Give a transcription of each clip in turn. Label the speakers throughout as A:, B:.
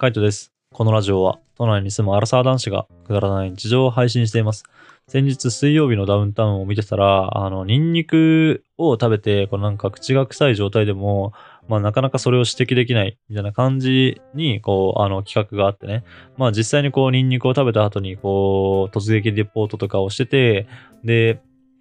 A: カイトです。このラジオは都内に住むアラサー男子がくだらない日常を配信しています。先日水曜日のダウンタウンを見てたら、あの、ニンニクを食べて、こうなんか口が臭い状態でも、まあなかなかそれを指摘できないみたいな感じに、こう、あの企画があってね。まあ実際にこうニンニクを食べた後に、こう、突撃レポートとかをしてて、で、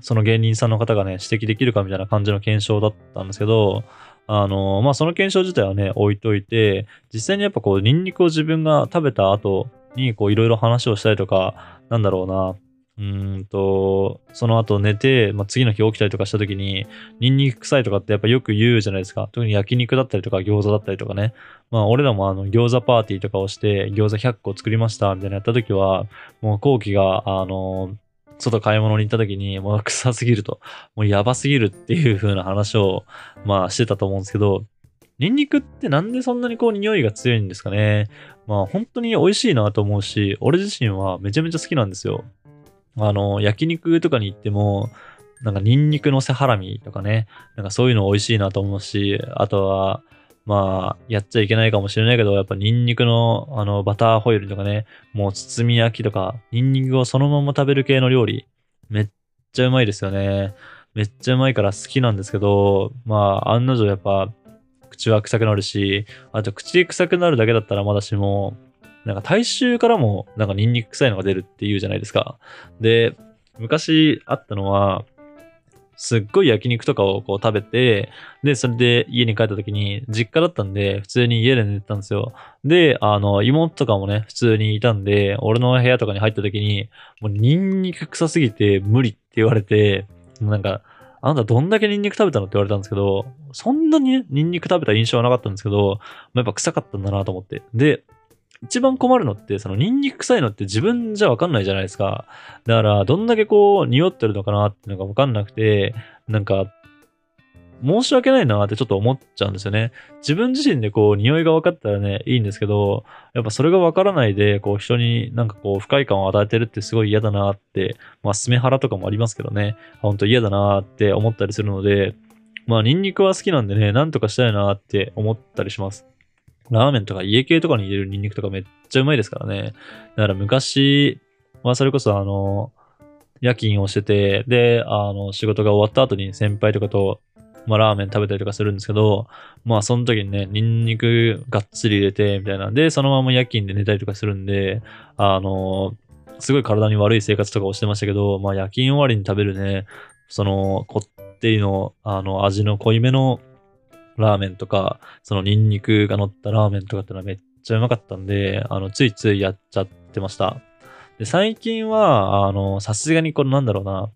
A: その芸人さんの方がね、指摘できるかみたいな感じの検証だったんですけど、あの、まあ、その検証自体はね、置いといて、実際にやっぱこう、ニンニクを自分が食べた後に、こう、いろいろ話をしたりとか、なんだろうな、うんと、その後寝て、まあ、次の日起きたりとかした時に、ニンニク臭いとかってやっぱよく言うじゃないですか。特に焼肉だったりとか餃子だったりとかね。まあ俺らもあの餃子パーティーとかをして餃子100個作りましたみたいなやった時は、もう後期が、あの、外買い物に行った時に、もう臭すぎると、もうやばすぎるっていう風な話を、まあしてたと思うんですけど、ニンニクってなんでそんなにこう匂いが強いんですかねまあ本当に美味しいなと思うし、俺自身はめちゃめちゃ好きなんですよ。あの、焼肉とかに行っても、なんかニンニクのせハラミとかね、なんかそういうの美味しいなと思うし、あとは、まあ、やっちゃいけないかもしれないけど、やっぱニンニクの、あの、バターホイルとかね、もう包み焼きとか、ニンニクをそのまま食べる系の料理、めっちゃうまいですよね。めっちゃうまいから好きなんですけど、まあ、案の定やっぱ、口は臭くなるし、あと口臭くなるだけだったらまだしも、なんか体臭からもなんかニンニク臭いのが出るっていうじゃないですか。で、昔あったのは、すっごい焼肉とかをこう食べて、で、それで家に帰った時に、実家だったんで、普通に家で寝てたんですよ。で、あの、妹とかもね、普通にいたんで、俺の部屋とかに入った時に、もうニンニク臭すぎて無理って言われて、なんか、あなたどんだけニンニク食べたのって言われたんですけど、そんなにニンニク食べた印象はなかったんですけど、やっぱ臭かったんだなと思って。で、一番困るのって、そのニンニク臭いのって自分じゃわかんないじゃないですか。だから、どんだけこう、匂ってるのかなっていうのがわかんなくて、なんか、申し訳ないなってちょっと思っちゃうんですよね。自分自身でこう、匂いが分かったらね、いいんですけど、やっぱそれが分からないで、こう、人になんかこう、不快感を与えてるってすごい嫌だなって、まあ、スメハラとかもありますけどね、ほんと嫌だなって思ったりするので、まあ、ニンニクは好きなんでね、なんとかしたいなって思ったりします。ラーメンとか家系とかに入れるニンニクとかめっちゃうまいですからね。だから昔はそれこそあの、夜勤をしてて、で、あの、仕事が終わった後に先輩とかと、まあ、ラーメン食べたりとかするんですけど、まあ、その時にね、ニンニクがっつり入れて、みたいな。で、そのまま夜勤で寝たりとかするんで、あの、すごい体に悪い生活とかをしてましたけど、まあ、夜勤終わりに食べるね、その、こってりの、あの、味の濃いめのラーメンとか、そのニンニクが乗ったラーメンとかってのはめっちゃうまかったんで、あの、ついついやっちゃってました。で、最近は、あの、さすがにこれなんだろうな、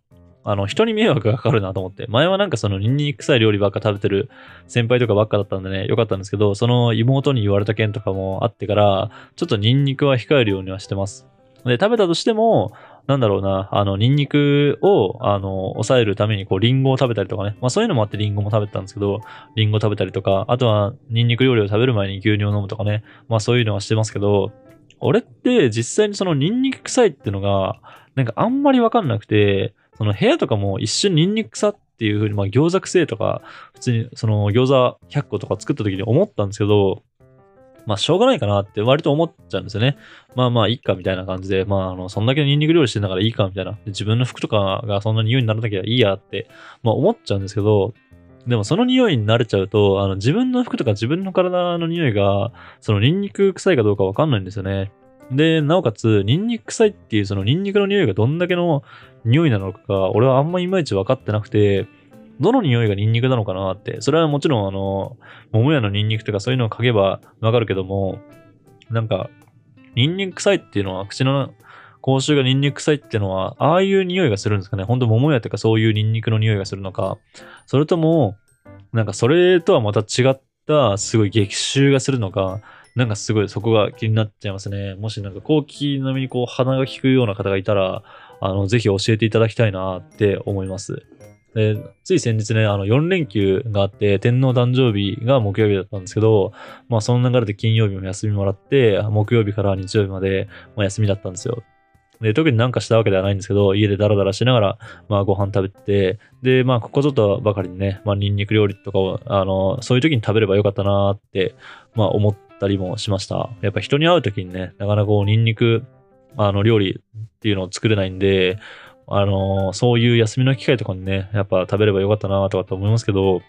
A: あの、人に迷惑がかかるなと思って。前はなんかそのニンニク臭い料理ばっか食べてる先輩とかばっかだったんでね、よかったんですけど、その妹に言われた件とかもあってから、ちょっとニンニクは控えるようにはしてます。で、食べたとしても、なんだろうな、あの、ニンニクを、あの、抑えるために、こう、リンゴを食べたりとかね。まあそういうのもあってリンゴも食べたんですけど、リンゴ食べたりとか、あとは、ニンニク料理を食べる前に牛乳を飲むとかね。まあそういうのはしてますけど、俺って実際にそのニンニク臭いってのが、なんかあんまりわかんなくて、その部屋とかも一瞬ニンニク臭っていう風に、まあ餃子臭いとか、普通にその餃子100個とか作った時に思ったんですけど、まあ、しょうがないかなって割と思っちゃうんですよね。まあまあ、いいかみたいな感じで、まあ、あの、そんだけニンニク料理してんだからいいかみたいな。自分の服とかがそんな匂いにならなきゃいいやって、まあ思っちゃうんですけど、でもその匂いに慣れちゃうと、あの、自分の服とか自分の体の匂いが、そのニンニク臭いかどうかわかんないんですよね。で、なおかつ、ニンニク臭いっていうそのニンニクの匂いがどんだけの匂いなのかが、俺はあんまいまいち分かってなくて、どの匂いがニンニクなのかなって。それはもちろん、あの、桃屋のニンニクとかそういうのを嗅げばわかるけども、なんか、ニンニク臭いっていうのは、口の口臭がニンニク臭いっていうのは、ああいう匂いがするんですかね。ほんと桃屋とかそういうニンニクの匂いがするのか。それとも、なんかそれとはまた違ったすごい激臭がするのか、なんかすごいそこが気になっちゃいますね。もしなんか後期並みにこう鼻が利くような方がいたら、あの、ぜひ教えていただきたいなって思います。で、つい先日ね、あの、4連休があって、天皇誕生日が木曜日だったんですけど、まあ、その流れで金曜日も休みもらって、木曜日から日曜日まで、休みだったんですよ。で、特になんかしたわけではないんですけど、家でダラダラしながら、まあ、ご飯食べて、で、まあ、ここぞとばかりにね、まあ、ニンニク料理とかを、あの、そういう時に食べればよかったなーって、まあ、思ったりもしました。やっぱ人に会うときにね、なかなかこう、ニンニク、あの、料理っていうのを作れないんで、あのそういう休みの機会とかにね、やっぱ食べればよかったなとかって思いますけど、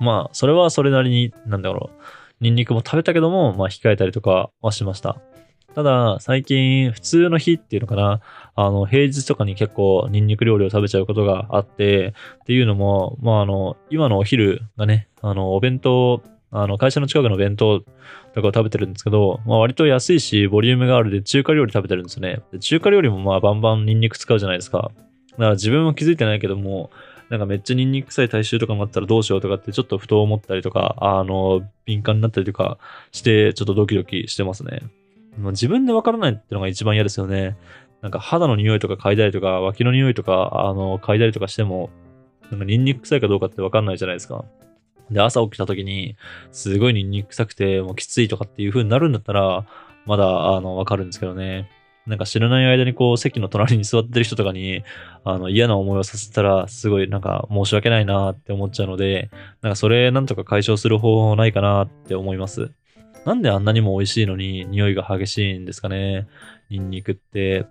A: まあ、それはそれなりに、なんだろう、ニンニクも食べたけども、まあ、控えたりとかはしました。ただ、最近、普通の日っていうのかな、あの、平日とかに結構ニンニク料理を食べちゃうことがあって、っていうのも、まあ、あの、今のお昼がね、あの、お弁当、あの、会社の近くの弁当とかを食べてるんですけど、まあ、割と安いし、ボリュームがあるで中華料理食べてるんですよね。で中華料理もまあ、バンバンニンニク使うじゃないですか。だから自分も気づいてないけども、なんかめっちゃニンニク臭い体臭とかもあったらどうしようとかってちょっとふと思ったりとか、あの、敏感になったりとかして、ちょっとドキドキしてますね。自分でわからないってのが一番嫌ですよね。なんか肌の匂いとか嗅いだりとか、脇の匂いとか、あの、嗅いだりとかしても、なんかニンニク臭いかどうかってわかんないじゃないですか。で、朝起きた時に、すごいニンニク臭くて、もうきついとかっていう風になるんだったら、まだ、あの、わかるんですけどね。なんか知らない間にこう席の隣に座ってる人とかにあの嫌な思いをさせたらすごいなんか申し訳ないなって思っちゃうので、なんかそれなんとか解消する方法ないかなって思います。なんであんなにも美味しいのに匂いが激しいんですかね。ニンニクって。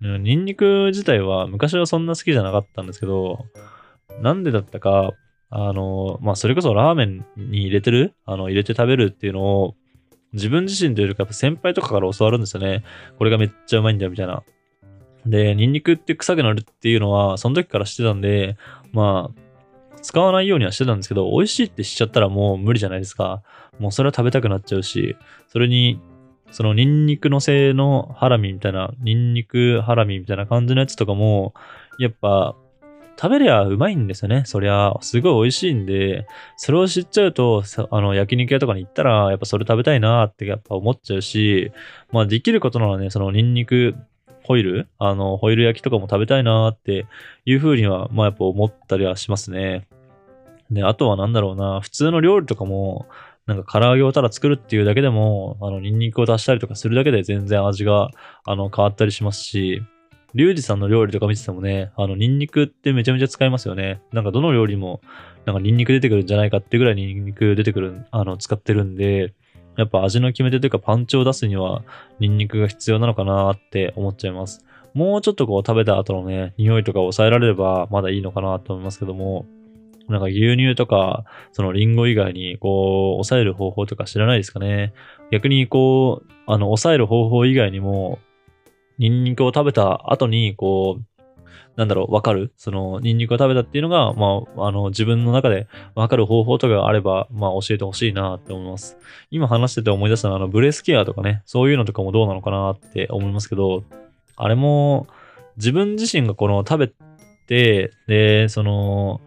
A: ニンニク自体は昔はそんな好きじゃなかったんですけど、なんでだったか、あの、まあ、それこそラーメンに入れてる？あの、入れて食べるっていうのを、自分自身というよりかやっぱ先輩とかから教わるんですよね。これがめっちゃうまいんだよ、みたいな。で、ニンニクって臭くなるっていうのは、その時からしてたんで、まあ、使わないようにはしてたんですけど、美味しいってしちゃったらもう無理じゃないですか。もうそれは食べたくなっちゃうし、それに、そのニンニクのせいのハラミみたいな、ニンニクハラミみたいな感じのやつとかも、やっぱ食べりゃうまいんですよね。そりゃ、すごい美味しいんで、それを知っちゃうと、あの、焼肉屋とかに行ったら、やっぱそれ食べたいなってやっぱ思っちゃうし、まあできることならね、そのニンニク、ホイル？あの、ホイル焼きとかも食べたいなっていうふうには、まあやっぱ思ったりはしますね。で、あとはなんだろうな、普通の料理とかも、なんか唐揚げをただ作るっていうだけでも、あの、ニンニクを足したりとかするだけで全然味が、あの、変わったりしますし、リュウジさんの料理とか見ててもね、あの、ニンニクってめちゃめちゃ使いますよね。なんかどの料理も、なんかニンニク出てくるんじゃないかってぐらいニンニク出てくる、あの、使ってるんで、やっぱ味の決め手というかパンチを出すには、ニンニクが必要なのかなって思っちゃいます。もうちょっとこう食べた後のね、匂いとか抑えられればまだいいのかなと思いますけども、なんか牛乳とか、そのリンゴ以外に、こう、抑える方法とか知らないですかね。逆に、こう、あの、抑える方法以外にも、ニンニクを食べた後に、こう、なんだろう、わかる？その、ニンニクを食べたっていうのが、まあ、あの、自分の中でわかる方法とかがあれば、まあ、教えてほしいなって思います。今話してて思い出したのは、あの、ブレスケアとかね、そういうのとかもどうなのかなって思いますけど、あれも、自分自身がこの食べて、で、その、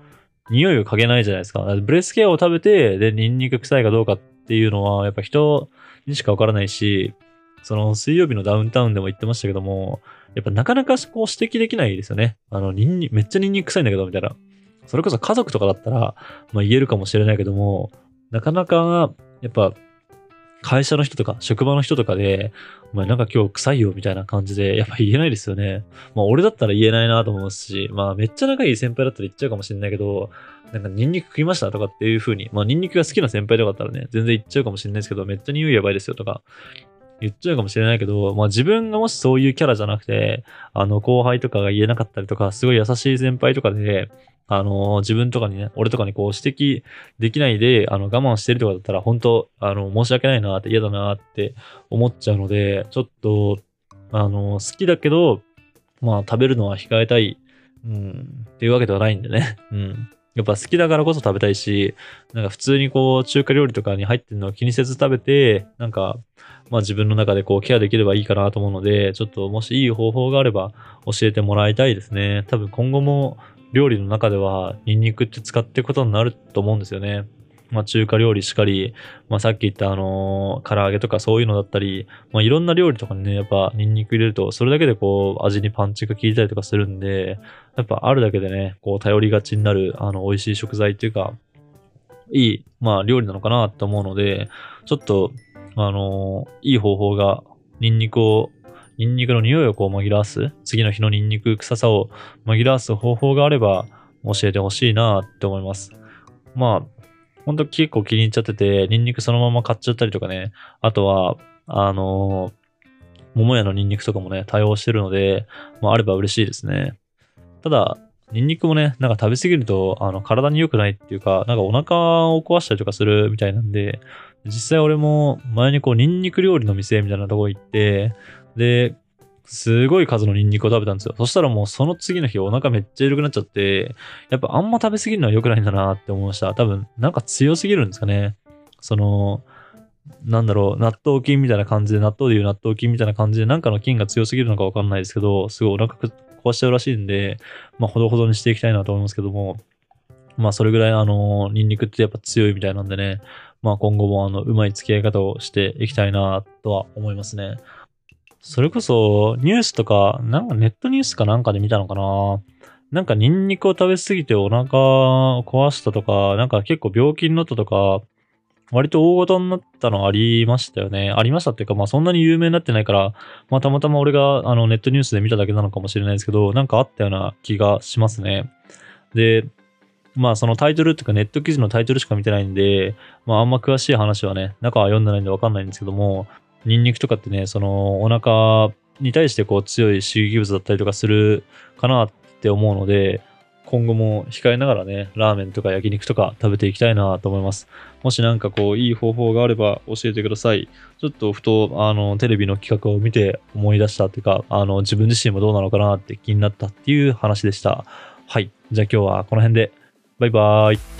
A: 匂いを嗅げないじゃないですか。ブレスケアを食べて、で、ニンニク臭いかどうかっていうのは、やっぱ人にしかわからないし、その水曜日のダウンタウンでも言ってましたけども、やっぱなかなかこう指摘できないですよね。あの、ニンニめっちゃニンニク臭いんだけど、みたいな。それこそ家族とかだったら、まあ言えるかもしれないけども、なかなか、やっぱ、会社の人とか、職場の人とかで、お前なんか今日臭いよみたいな感じで、やっぱ言えないですよね。まあ俺だったら言えないなと思いますし、まあめっちゃ仲いい先輩だったら言っちゃうかもしれないけど、なんかニンニク食いましたとかっていう風に、まあニンニクが好きな先輩とかだったらね、全然言っちゃうかもしれないですけど、めっちゃ匂いやばいですよとか、言っちゃうかもしれないけど、まあ自分がもしそういうキャラじゃなくて、あの後輩とかが言えなかったりとか、すごい優しい先輩とかで、あの、自分とかにね、俺とかにこう指摘できないで、あの、我慢してるとかだったら、本当あの、申し訳ないなって嫌だなって思っちゃうので、ちょっと、あの、好きだけど、まあ、食べるのは控えたい、うん、っていうわけではないんでね。うん。やっぱ好きだからこそ食べたいし、なんか普通にこう、中華料理とかに入ってるのを気にせず食べて、なんか、まあ自分の中でこうケアできればいいかなと思うので、ちょっともしいい方法があれば教えてもらいたいですね。多分今後も料理の中ではニンニクって使っていくことになると思うんですよね。まあ中華料理しかり、まあさっき言ったあのー、唐揚げとかそういうのだったり、まあいろんな料理とかにね、やっぱニンニク入れると、それだけでこう味にパンチが効いたりとかするんで、やっぱあるだけでね、こう頼りがちになる、あの、美味しい食材っていうか、いい、まあ料理なのかなと思うので、ちょっと、あのー、いい方法が、ニンニクをニンニクの匂いをこう紛らわす、次の日のニンニク臭さを紛らわす方法があれば教えてほしいなって思います。まあ、ほんと結構気に入っちゃってて、ニンニクそのまま買っちゃったりとかね。あとは、あのー桃屋のニンニクとかもね、対応してるので、まあ、あれば嬉しいですね。ただ、ニンニクもね、なんか食べ過ぎると、あの、体に良くないっていうか、なんかお腹を壊したりとかするみたいなんで、実際俺も前にこう、ニンニク料理の店みたいなとこ行って、で、すごい数のニンニクを食べたんですよ。そしたらもうその次の日お腹めっちゃ緩くなっちゃって、やっぱあんま食べ過ぎるのは良くないんだなって思いました。多分、なんか強すぎるんですかね。その、なんだろう、納豆菌みたいな感じで、納豆でいう納豆菌みたいな感じで、なんかの菌が強すぎるのかわかんないですけど、すごいお腹壊しちゃうらしいんで、まあ、ほどほどにしていきたいなと思いますけども、まあ、それぐらい、あの、ニンニクってやっぱ強いみたいなんでね、まあ、今後も、あの、うまい付き合い方をしていきたいなとは思いますね。それこそ、ニュースとか、なんかネットニュースかなんかで見たのかななんかニンニクを食べ過ぎてお腹壊したとか、なんか結構病気になったとか、割と大ごとになったのありましたよね。ありましたっていうか、まあそんなに有名になってないから、まあたまたま俺があのネットニュースで見ただけなのかもしれないですけど、なんかあったような気がしますね。で、まあそのタイトルっていうかネット記事のタイトルしか見てないんで、まああんま詳しい話はね、中は読んでないんでわかんないんですけども、ニンニクとかってね、そのお腹に対してこう強い刺激物だったりとかするかなって思うので、今後も控えながらね、ラーメンとか焼肉とか食べていきたいなと思います。もしなんかこう、いい方法があれば教えてください。ちょっとふと、あの、テレビの企画を見て思い出したっていうか、あの、自分自身もどうなのかなって気になったっていう話でした。はい。じゃあ今日はこの辺で。バイバーイ。